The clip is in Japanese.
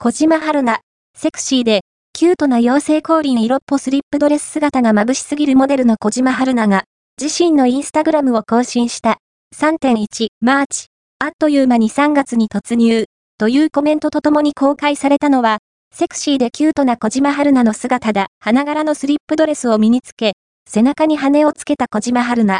小嶋陽菜、セクシーで、キュートな妖精降臨色っぽスリップドレス姿が眩しすぎるモデルの小嶋陽菜が、自身のインスタグラムを更新した。3.1 March。あっという間に3月に突入。というコメントとともに公開されたのは、セクシーでキュートな小嶋陽菜の姿だ。花柄のスリップドレスを身につけ、背中に羽をつけた小嶋陽菜。